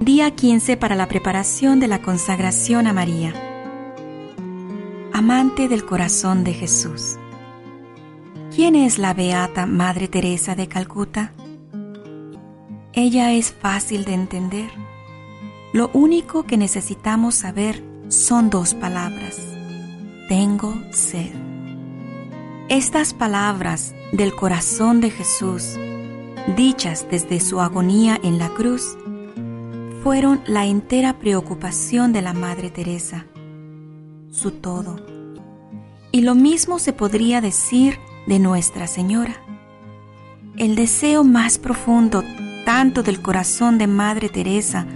Día 15 para la preparación de la consagración a María. Amante del corazón de Jesús. ¿Quién es la beata Madre Teresa de Calcuta? Ella es fácil de entender. Lo único que necesitamos saber son dos palabras. Tengo sed. Estas palabras del corazón de Jesús, dichas desde su agonía en la cruz, fueron la entera preocupación de la Madre Teresa, su todo. Y lo mismo se podría decir de Nuestra Señora. El deseo más profundo tanto del corazón de Madre Teresa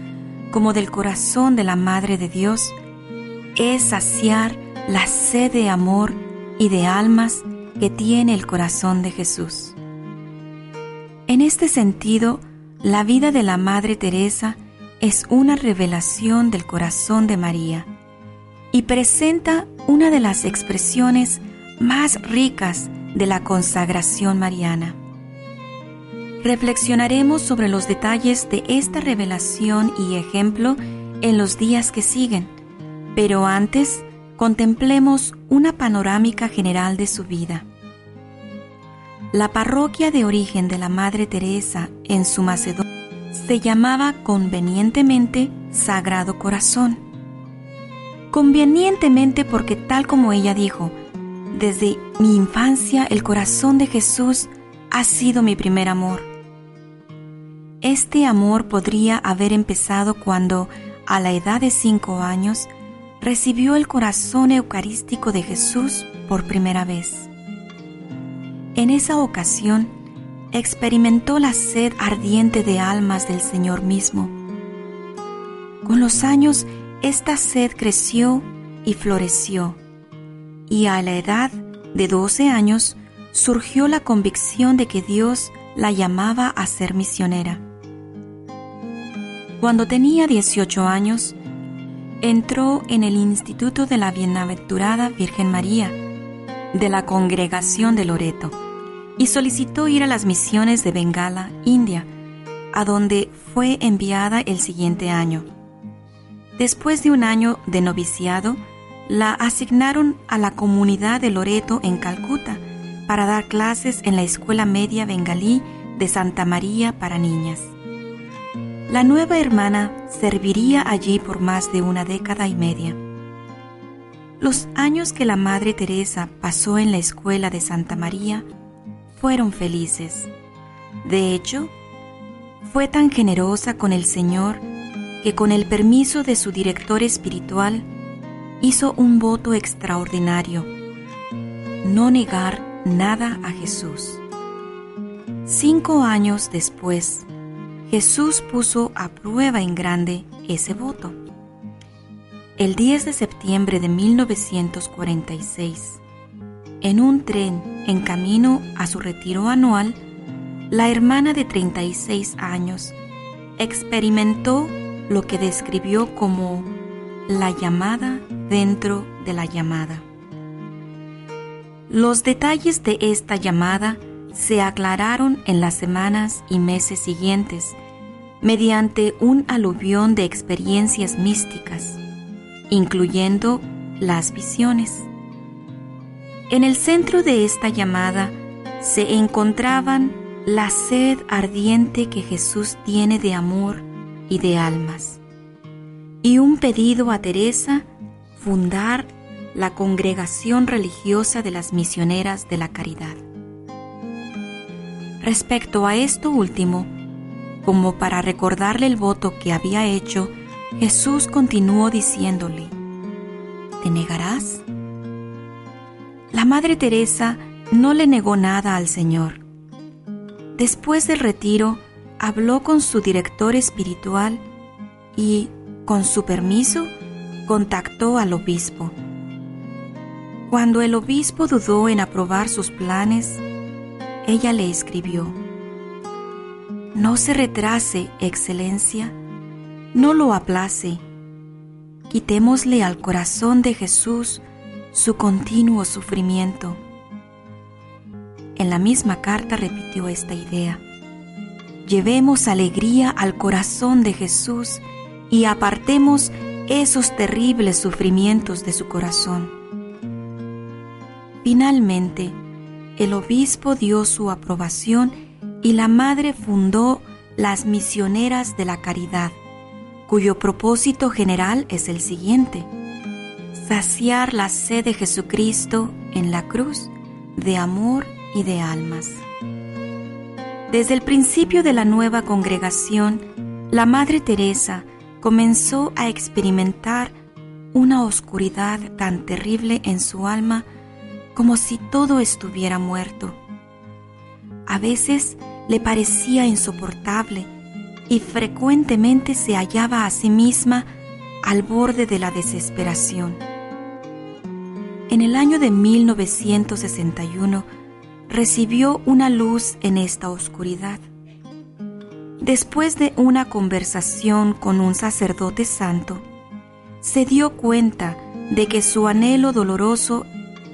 como del corazón de la Madre de Dios es saciar la sed de amor y de almas que tiene el corazón de Jesús. En este sentido, la vida de la Madre Teresa es una revelación del corazón de María y presenta una de las expresiones más ricas de la consagración mariana. Reflexionaremos sobre los detalles de esta revelación y ejemplo en los días que siguen, pero antes contemplemos una panorámica general de su vida. La parroquia de origen de la Madre Teresa en su Macedonia se llamaba convenientemente Sagrado Corazón. Convenientemente porque tal como ella dijo, desde mi infancia el corazón de Jesús ha sido mi primer amor. Este amor podría haber empezado cuando, a la edad de cinco años, recibió el corazón eucarístico de Jesús por primera vez. En esa ocasión, experimentó la sed ardiente de almas del Señor mismo. Con los años, esta sed creció y floreció, y a la edad de 12 años surgió la convicción de que Dios la llamaba a ser misionera. Cuando tenía 18 años, entró en el Instituto de la Bienaventurada Virgen María, de la Congregación de Loreto, y solicitó ir a las misiones de Bengala, India, a donde fue enviada el siguiente año. Después de un año de noviciado, la asignaron a la comunidad de Loreto en Calcuta para dar clases en la Escuela Media Bengalí de Santa María para niñas. La nueva hermana serviría allí por más de una década y media. Los años que la Madre Teresa pasó en la escuela de Santa María fueron felices. De hecho, fue tan generosa con el Señor que con el permiso de su director espiritual hizo un voto extraordinario, no negar nada a Jesús. Cinco años después, Jesús puso a prueba en grande ese voto. El 10 de septiembre de 1946, en un tren en camino a su retiro anual, la hermana de 36 años experimentó lo que describió como la llamada dentro de la llamada. Los detalles de esta llamada se aclararon en las semanas y meses siguientes mediante un aluvión de experiencias místicas, incluyendo las visiones. En el centro de esta llamada se encontraban la sed ardiente que Jesús tiene de amor y de almas, y un pedido a Teresa fundar la congregación religiosa de las misioneras de la caridad. Respecto a esto último, como para recordarle el voto que había hecho, Jesús continuó diciéndole, ¿te negarás? La Madre Teresa no le negó nada al Señor. Después del retiro, habló con su director espiritual y, con su permiso, contactó al obispo. Cuando el obispo dudó en aprobar sus planes, ella le escribió, No se retrase, Excelencia, no lo aplace. Quitémosle al corazón de Jesús su continuo sufrimiento. En la misma carta repitió esta idea. Llevemos alegría al corazón de Jesús y apartemos esos terribles sufrimientos de su corazón. Finalmente, el obispo dio su aprobación y la madre fundó las misioneras de la caridad, cuyo propósito general es el siguiente, saciar la sed de Jesucristo en la cruz de amor y de almas. Desde el principio de la nueva congregación, la Madre Teresa comenzó a experimentar una oscuridad tan terrible en su alma como si todo estuviera muerto. A veces le parecía insoportable y frecuentemente se hallaba a sí misma al borde de la desesperación. En el año de 1961 recibió una luz en esta oscuridad. Después de una conversación con un sacerdote santo, se dio cuenta de que su anhelo doloroso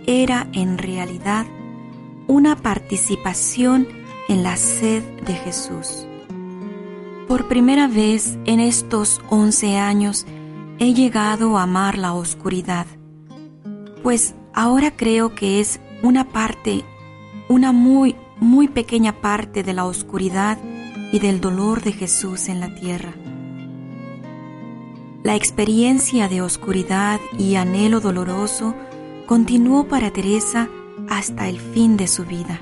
era en realidad una participación en la sed de Jesús. Por primera vez en estos once años he llegado a amar la oscuridad, pues ahora creo que es una parte, una muy, muy pequeña parte de la oscuridad y del dolor de Jesús en la tierra. La experiencia de oscuridad y anhelo doloroso continuó para Teresa hasta el fin de su vida.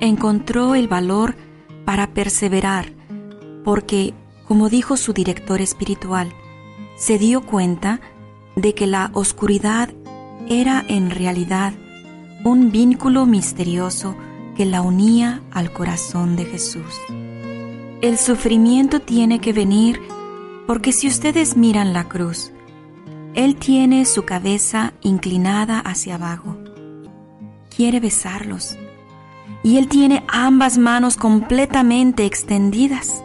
Encontró el valor para perseverar porque, como dijo su director espiritual, se dio cuenta de que la oscuridad era en realidad un vínculo misterioso que la unía al corazón de Jesús. El sufrimiento tiene que venir porque si ustedes miran la cruz, él tiene su cabeza inclinada hacia abajo. Quiere besarlos. Y Él tiene ambas manos completamente extendidas.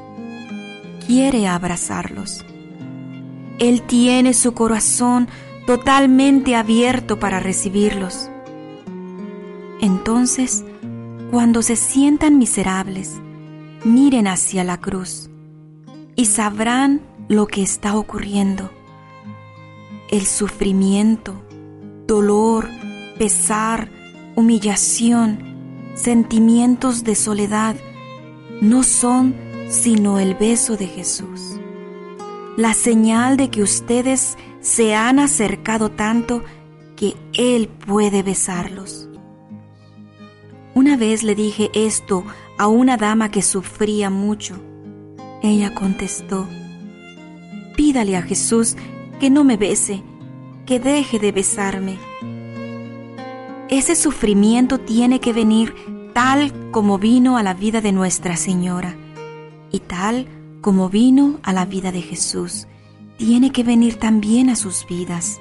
Quiere abrazarlos. Él tiene su corazón totalmente abierto para recibirlos. Entonces, cuando se sientan miserables, miren hacia la cruz y sabrán lo que está ocurriendo el sufrimiento, dolor, pesar, humillación, sentimientos de soledad, no son sino el beso de Jesús. La señal de que ustedes se han acercado tanto que Él puede besarlos. Una vez le dije esto a una dama que sufría mucho. Ella contestó, pídale a Jesús que no me bese, que deje de besarme. Ese sufrimiento tiene que venir tal como vino a la vida de Nuestra Señora y tal como vino a la vida de Jesús, tiene que venir también a sus vidas.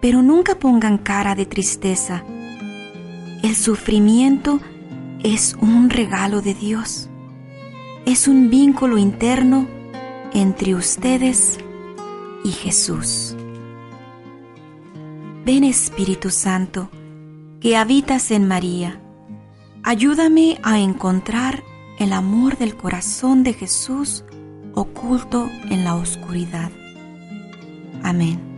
Pero nunca pongan cara de tristeza. El sufrimiento es un regalo de Dios. Es un vínculo interno entre ustedes y Jesús. Ven Espíritu Santo, que habitas en María, ayúdame a encontrar el amor del corazón de Jesús oculto en la oscuridad. Amén.